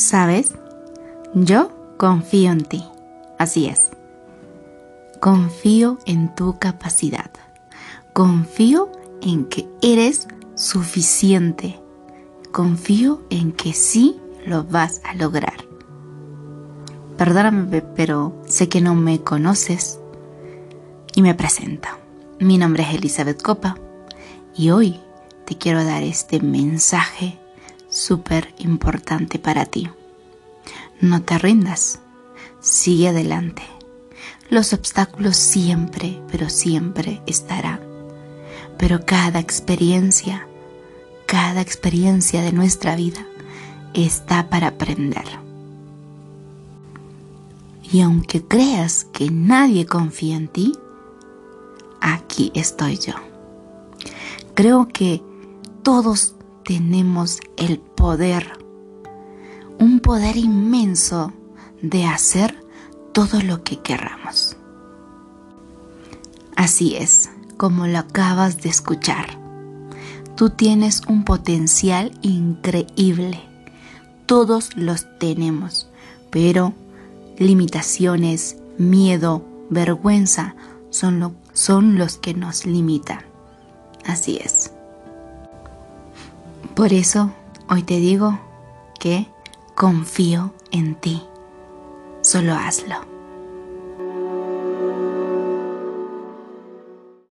¿Sabes? Yo confío en ti. Así es. Confío en tu capacidad. Confío en que eres suficiente. Confío en que sí lo vas a lograr. Perdóname, pero sé que no me conoces. Y me presento. Mi nombre es Elizabeth Copa y hoy te quiero dar este mensaje súper importante para ti. No te rindas, sigue adelante. Los obstáculos siempre, pero siempre estarán. Pero cada experiencia, cada experiencia de nuestra vida está para aprender. Y aunque creas que nadie confía en ti, aquí estoy yo. Creo que todos tenemos el poder, un poder inmenso de hacer todo lo que queramos. Así es, como lo acabas de escuchar. Tú tienes un potencial increíble. Todos los tenemos, pero limitaciones, miedo, vergüenza son, son los que nos limitan. Así es. Por eso hoy te digo que confío en ti. Solo hazlo.